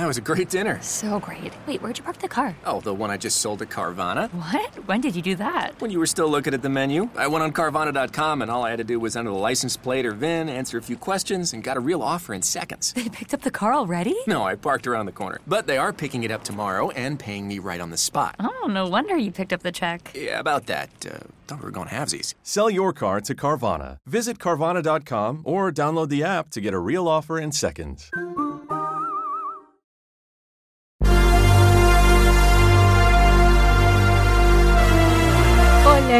That was a great dinner. So great. Wait, where'd you park the car? Oh, the one I just sold to Carvana. What? When did you do that? When you were still looking at the menu, I went on Carvana.com and all I had to do was enter the license plate or VIN, answer a few questions, and got a real offer in seconds. They picked up the car already? No, I parked around the corner. But they are picking it up tomorrow and paying me right on the spot. Oh, no wonder you picked up the check. Yeah, about that. Uh, thought we were going halvesies. Sell your car to Carvana. Visit Carvana.com or download the app to get a real offer in seconds.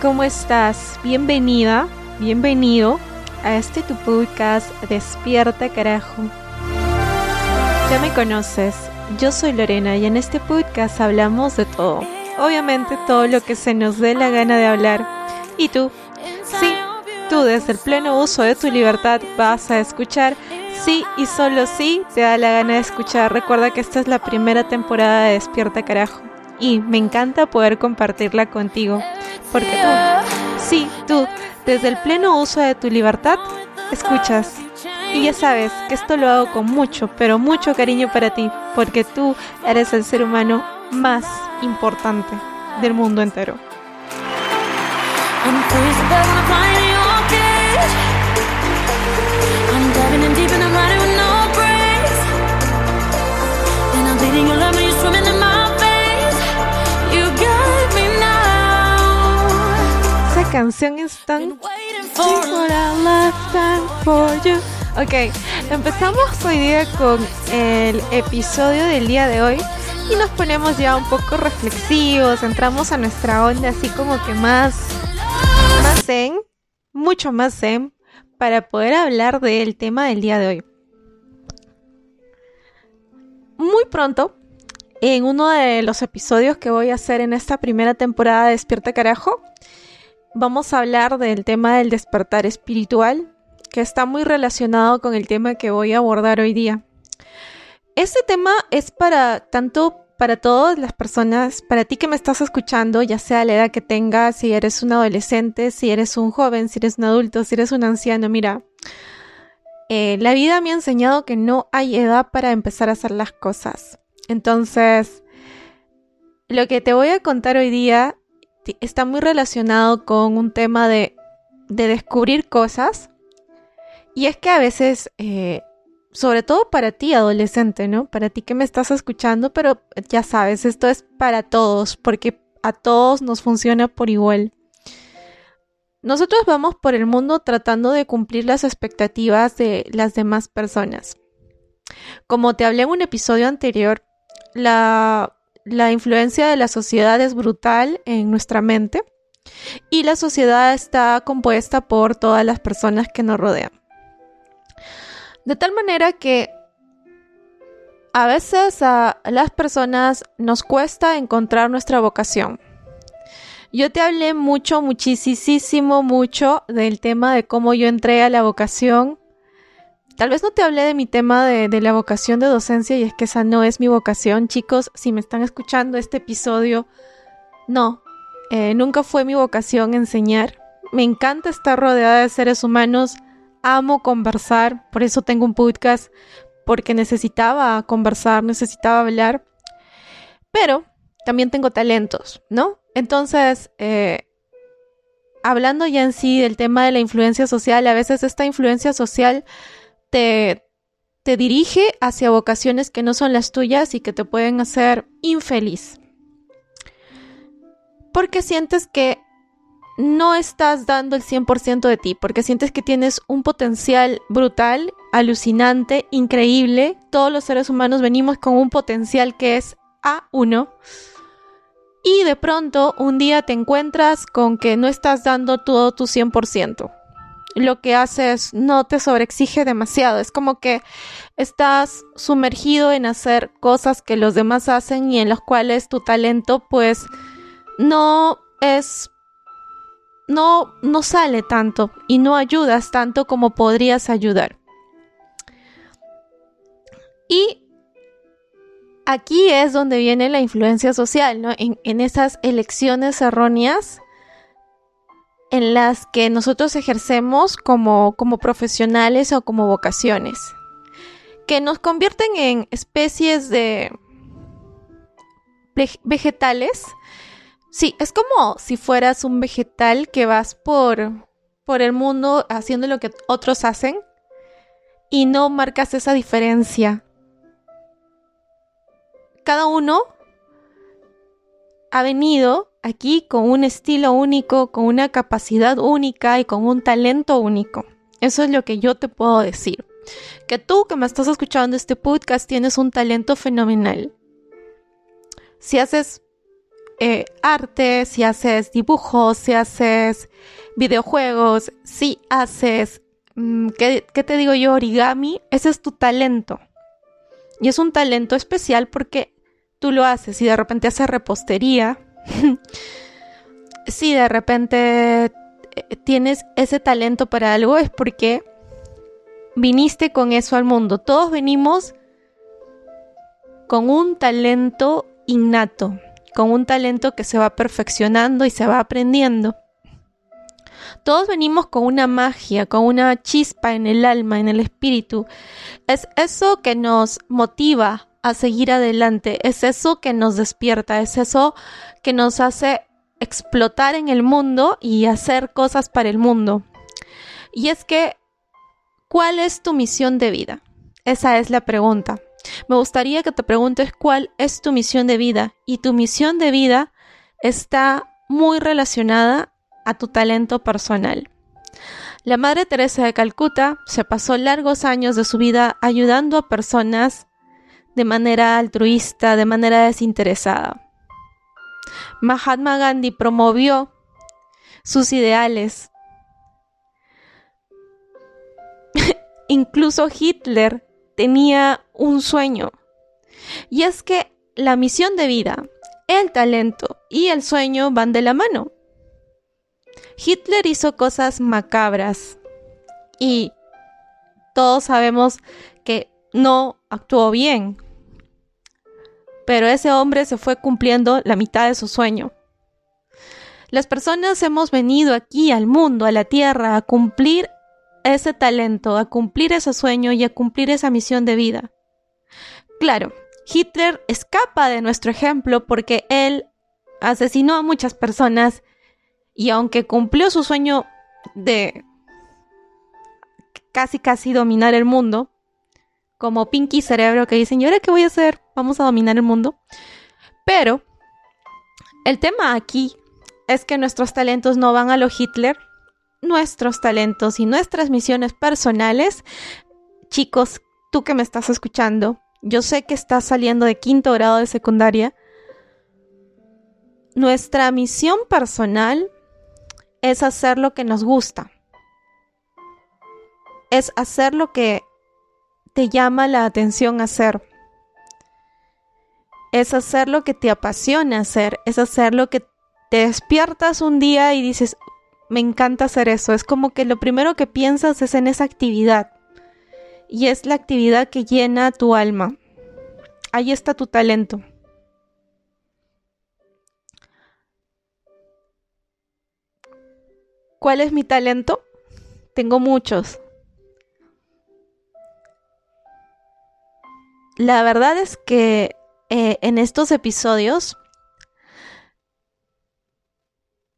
¿Cómo estás? Bienvenida, bienvenido a este tu podcast Despierta carajo. Ya me conoces, yo soy Lorena y en este podcast hablamos de todo. Obviamente todo lo que se nos dé la gana de hablar. ¿Y tú? Sí, tú desde el pleno uso de tu libertad vas a escuchar. Sí y solo sí te da la gana de escuchar. Recuerda que esta es la primera temporada de Despierta carajo. Y me encanta poder compartirla contigo. Porque tú, sí, tú, desde el pleno uso de tu libertad, escuchas. Y ya sabes que esto lo hago con mucho, pero mucho cariño para ti, porque tú eres el ser humano más importante del mundo entero. Canción es tan. Ok, empezamos hoy día con el episodio del día de hoy y nos ponemos ya un poco reflexivos, entramos a nuestra onda así como que más, más zen, mucho más zen, para poder hablar del tema del día de hoy. Muy pronto, en uno de los episodios que voy a hacer en esta primera temporada de Despierta Carajo, vamos a hablar del tema del despertar espiritual, que está muy relacionado con el tema que voy a abordar hoy día. Este tema es para tanto para todas las personas, para ti que me estás escuchando, ya sea la edad que tengas, si eres un adolescente, si eres un joven, si eres un adulto, si eres un anciano, mira, eh, la vida me ha enseñado que no hay edad para empezar a hacer las cosas. Entonces, lo que te voy a contar hoy día está muy relacionado con un tema de, de descubrir cosas. Y es que a veces, eh, sobre todo para ti, adolescente, ¿no? Para ti que me estás escuchando, pero ya sabes, esto es para todos, porque a todos nos funciona por igual. Nosotros vamos por el mundo tratando de cumplir las expectativas de las demás personas. Como te hablé en un episodio anterior, la, la influencia de la sociedad es brutal en nuestra mente y la sociedad está compuesta por todas las personas que nos rodean. De tal manera que a veces a las personas nos cuesta encontrar nuestra vocación. Yo te hablé mucho, muchísimo, mucho del tema de cómo yo entré a la vocación. Tal vez no te hablé de mi tema de, la vocación de docencia y es que esa no es mi vocación. Chicos, si me están escuchando este episodio, no, eh, nunca fue mi vocación enseñar. Me encanta estar rodeada de seres humanos, amo conversar, por eso tengo un podcast, porque necesitaba conversar, necesitaba hablar, pero también tengo talentos, ¿no? Entonces, eh, hablando ya en sí del tema de la influencia social, a veces esta influencia social te, te dirige hacia vocaciones que no son las tuyas y que te pueden hacer infeliz. Porque sientes que no estás dando el 100% de ti, porque sientes que tienes un potencial brutal, alucinante, increíble. Todos los seres humanos venimos con un potencial que es A1. Y de pronto un día te encuentras con que no estás dando todo tu 100%. Lo que haces no te sobreexige demasiado. Es como que estás sumergido en hacer cosas que los demás hacen y en las cuales tu talento pues no es no no sale tanto y no ayudas tanto como podrías ayudar. Y aquí es donde viene la influencia social, ¿no? En esas elecciones erróneas en las que nosotros ejercemos como, como profesionales o como vocaciones. que nos convierten en especies de vegetales. Sí, es como si fueras un vegetal que vas por, por el mundo haciendo lo que otros hacen y no marcas esa diferencia. Cada uno ha venido aquí con un estilo único, con una capacidad única y con un talento único. Eso es lo que yo te puedo decir. Que tú que me estás escuchando este podcast tienes un talento fenomenal. Si haces eh, arte, si haces dibujos, si haces videojuegos, si haces, mm, ¿qué, ¿qué te digo yo? Origami, ese es tu talento. Y es un talento especial porque tú lo haces y de repente haces repostería. si de repente eh, tienes ese talento para algo es porque viniste con eso al mundo. Todos venimos con un talento innato, con un talento que se va perfeccionando y se va aprendiendo. Todos venimos con una magia, con una chispa en el alma, en el espíritu. Es eso que nos motiva a seguir adelante, es eso que nos despierta, es eso que nos hace explotar en el mundo y hacer cosas para el mundo. Y es que, ¿cuál es tu misión de vida? Esa es la pregunta. Me gustaría que te preguntes cuál es tu misión de vida y tu misión de vida está muy relacionada a tu talento personal. La Madre Teresa de Calcuta se pasó largos años de su vida ayudando a personas de manera altruista, de manera desinteresada. Mahatma Gandhi promovió sus ideales. Incluso Hitler tenía un sueño. Y es que la misión de vida, el talento y el sueño van de la mano. Hitler hizo cosas macabras y todos sabemos que no actuó bien. Pero ese hombre se fue cumpliendo la mitad de su sueño. Las personas hemos venido aquí al mundo, a la tierra, a cumplir ese talento, a cumplir ese sueño y a cumplir esa misión de vida. Claro, Hitler escapa de nuestro ejemplo porque él asesinó a muchas personas y aunque cumplió su sueño de casi casi dominar el mundo, como Pinky Cerebro que dicen, ¿y ahora qué voy a hacer? Vamos a dominar el mundo. Pero el tema aquí es que nuestros talentos no van a lo Hitler, nuestros talentos y nuestras misiones personales. Chicos, tú que me estás escuchando, yo sé que estás saliendo de quinto grado de secundaria. Nuestra misión personal es hacer lo que nos gusta. Es hacer lo que te llama la atención hacer. Es hacer lo que te apasiona hacer. Es hacer lo que te despiertas un día y dices, me encanta hacer eso. Es como que lo primero que piensas es en esa actividad. Y es la actividad que llena tu alma. Ahí está tu talento. ¿Cuál es mi talento? Tengo muchos. La verdad es que eh, en estos episodios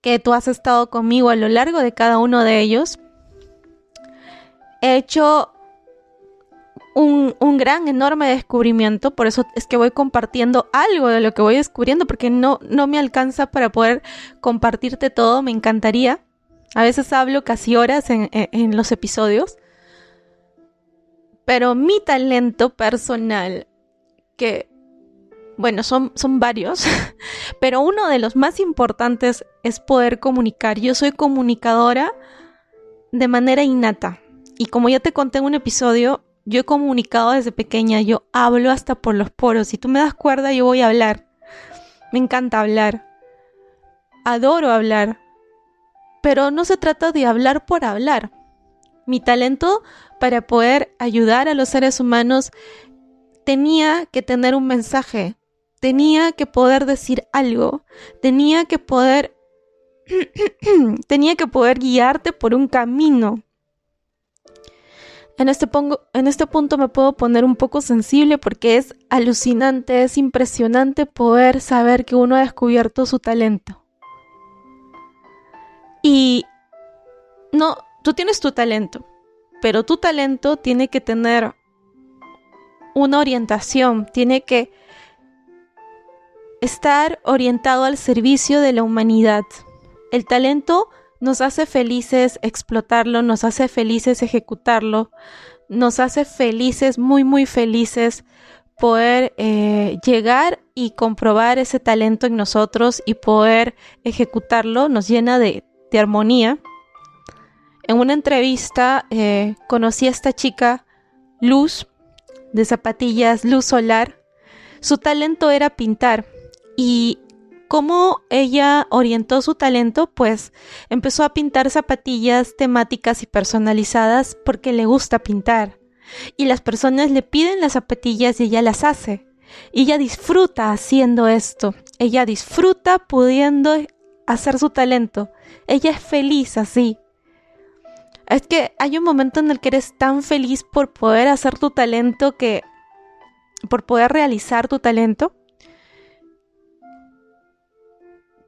que tú has estado conmigo a lo largo de cada uno de ellos, he hecho un, un, gran, enorme descubrimiento, por eso es que voy compartiendo algo de lo que voy descubriendo, porque no, no me alcanza para poder compartirte todo, me encantaría. A veces hablo casi horas en, en, los episodios. Pero mi talento personal, que, bueno, son, son varios, pero uno de los más importantes es poder comunicar. Yo soy comunicadora de manera innata. Y como ya te conté en un episodio, yo he comunicado desde pequeña, yo hablo hasta por los poros. Si tú me das cuerda, yo voy a hablar. Me encanta hablar. Adoro hablar pero no se trata de hablar por hablar. Mi talento para poder ayudar a los seres humanos tenía que tener un mensaje, tenía que poder decir algo, tenía que poder tenía que poder guiarte por un camino. En este, en este punto me puedo poner un poco sensible porque es alucinante, es impresionante poder saber que uno ha descubierto su talento. Y no, tú tienes tu talento, pero tu talento tiene que tener una orientación, tiene que estar orientado al servicio de la humanidad. El talento nos hace felices explotarlo, nos hace felices ejecutarlo, nos hace felices, muy, muy felices poder eh, llegar y comprobar ese talento en nosotros y poder ejecutarlo, nos llena de, armonía. En una entrevista eh, conocí a esta chica, Luz, de zapatillas, Luz Solar. Su talento era pintar y ¿Cómo ella orientó su talento? Pues empezó a pintar zapatillas temáticas y personalizadas porque le gusta pintar. Y las personas le piden las zapatillas y ella las hace. Y ella disfruta haciendo esto. Ella disfruta pudiendo hacer su talento. Ella es feliz así. Es que hay un momento en el que eres tan feliz por poder hacer tu talento que... por poder realizar tu talento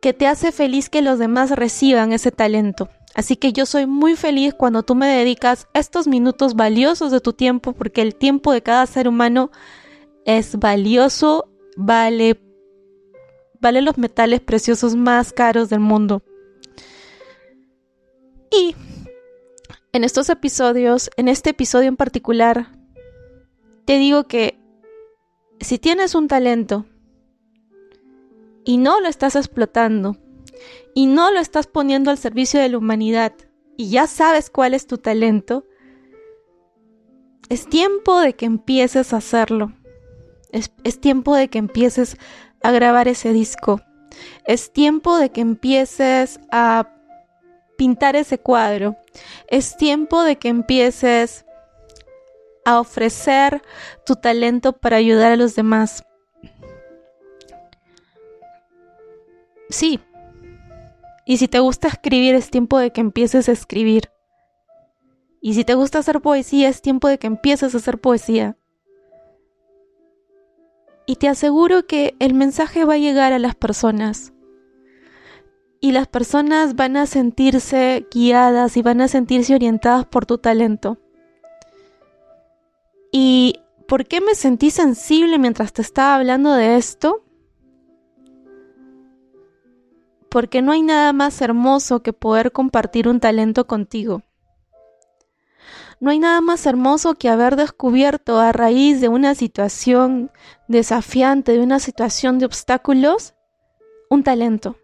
que te hace feliz que los demás reciban ese talento. Así que yo soy muy feliz cuando tú me dedicas estos minutos valiosos de tu tiempo, porque el tiempo de cada ser humano es valioso, vale, vale los metales preciosos más caros del mundo. Y en estos episodios, en este episodio en particular, te digo que si tienes un talento, y no lo estás explotando y no lo estás poniendo al servicio de la humanidad y ya sabes cuál es tu talento, es tiempo de que empieces a hacerlo. Es, es, tiempo de que empieces a grabar ese disco. Es tiempo de que empieces a pintar ese cuadro. Es tiempo de que empieces a ofrecer tu talento para ayudar a los demás. Sí. Y si te gusta escribir, es tiempo de que empieces a escribir. Y si te gusta hacer poesía, es tiempo de que empieces a hacer poesía. Y te aseguro que el mensaje va a llegar a las personas. Y las personas van a sentirse guiadas y van a sentirse orientadas por tu talento. ¿Y por qué me sentí sensible mientras te estaba hablando de esto? porque no hay nada más hermoso que poder compartir un talento contigo. No hay nada más hermoso que haber descubierto a raíz de una situación desafiante, de una situación de obstáculos, un talento.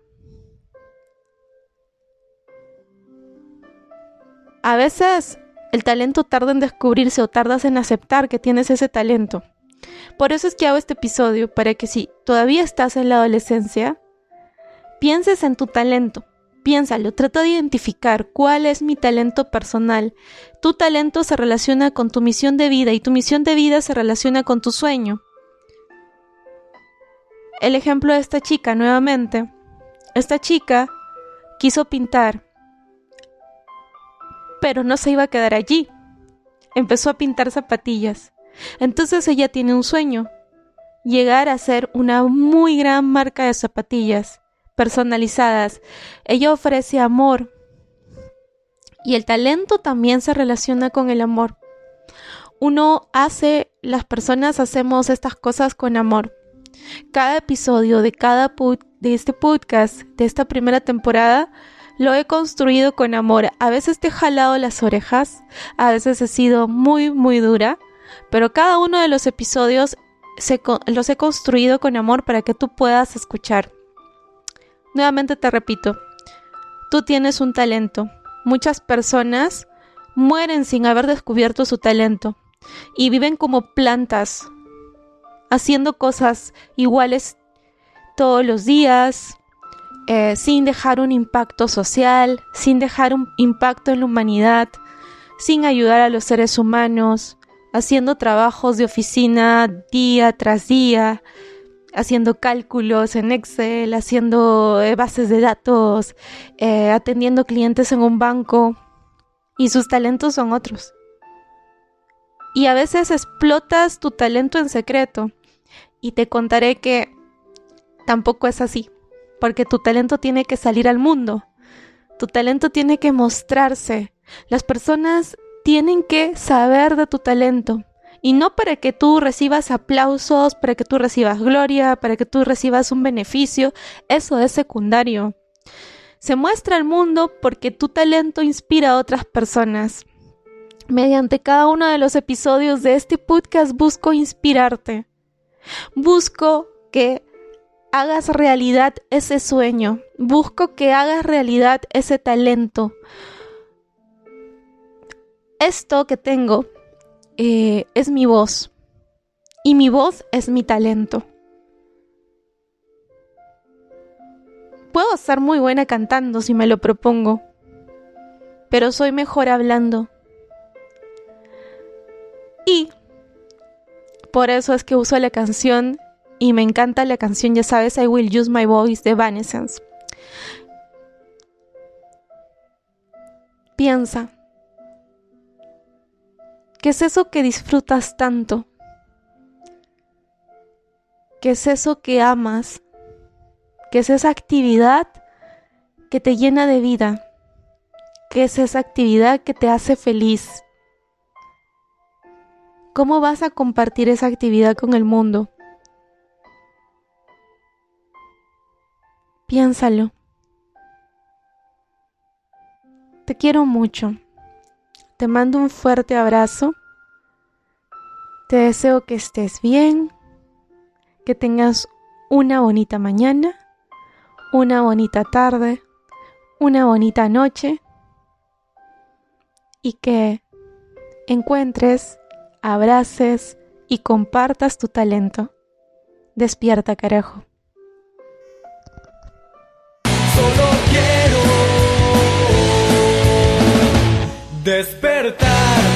A veces el talento tarda en descubrirse o tardas en aceptar que tienes ese talento. Por eso es que hago este episodio, para que si todavía estás en la adolescencia, pienses en tu talento. Piénsalo, trata de identificar cuál es mi talento personal. Tu talento se relaciona con tu misión de vida y tu misión de vida se relaciona con tu sueño. El ejemplo de esta chica nuevamente. Esta chica quiso pintar, pero no se iba a quedar allí. Empezó a pintar zapatillas. Entonces ella tiene un sueño, llegar a ser una muy gran marca de zapatillas personalizadas. Ella ofrece amor. Y el talento también se relaciona con el amor. Uno hace, las personas hacemos estas cosas con amor. Cada episodio de cada de este podcast, de esta primera temporada, lo he construido con amor. A veces te he jalado las orejas, a veces he sido muy, muy dura, pero cada uno de los episodios los he construido con amor para que tú puedas escuchar. Nuevamente te repito, tú tienes un talento. Muchas personas mueren sin haber descubierto su talento y viven como plantas, haciendo cosas iguales todos los días, eh, sin dejar un impacto social, sin dejar un impacto en la humanidad, sin ayudar a los seres humanos, haciendo trabajos de oficina día tras día, haciendo cálculos en Excel, haciendo eh, bases de datos, eh, atendiendo clientes en un banco y sus talentos son otros. y a veces explotas tu talento en secreto. Y te contaré que tampoco es así, porque tu talento tiene que salir al mundo. Tu talento tiene que mostrarse. Las personas tienen que saber de tu talento. Y no para que tú recibas aplausos, para que tú recibas gloria, para que tú recibas un beneficio. Eso es secundario. Se muestra al mundo porque tu talento inspira a otras personas. Mediante cada uno de los episodios de este podcast busco inspirarte. Busco que hagas realidad ese sueño. Busco que hagas realidad ese talento. Esto que tengo eh, es mi voz. Y mi voz es mi talento. Puedo ser muy buena cantando si me lo propongo. Pero soy mejor hablando. Y por eso es que uso la canción y me encanta la canción, ya sabes, I Will Use My Voice de Evanescence. Piensa, ¿qué es eso que disfrutas tanto? ¿Qué es eso que amas? ¿Qué es esa actividad que te llena de vida? ¿Qué es esa actividad que te hace feliz? ¿Cómo vas a compartir esa actividad con el mundo? Piénsalo. Te quiero mucho. Te mando un fuerte abrazo. Te deseo que estés bien, que tengas una bonita mañana, una bonita tarde, una bonita noche y que encuentres, abraces y compartas tu talento. Despierta, carajo. Despertar.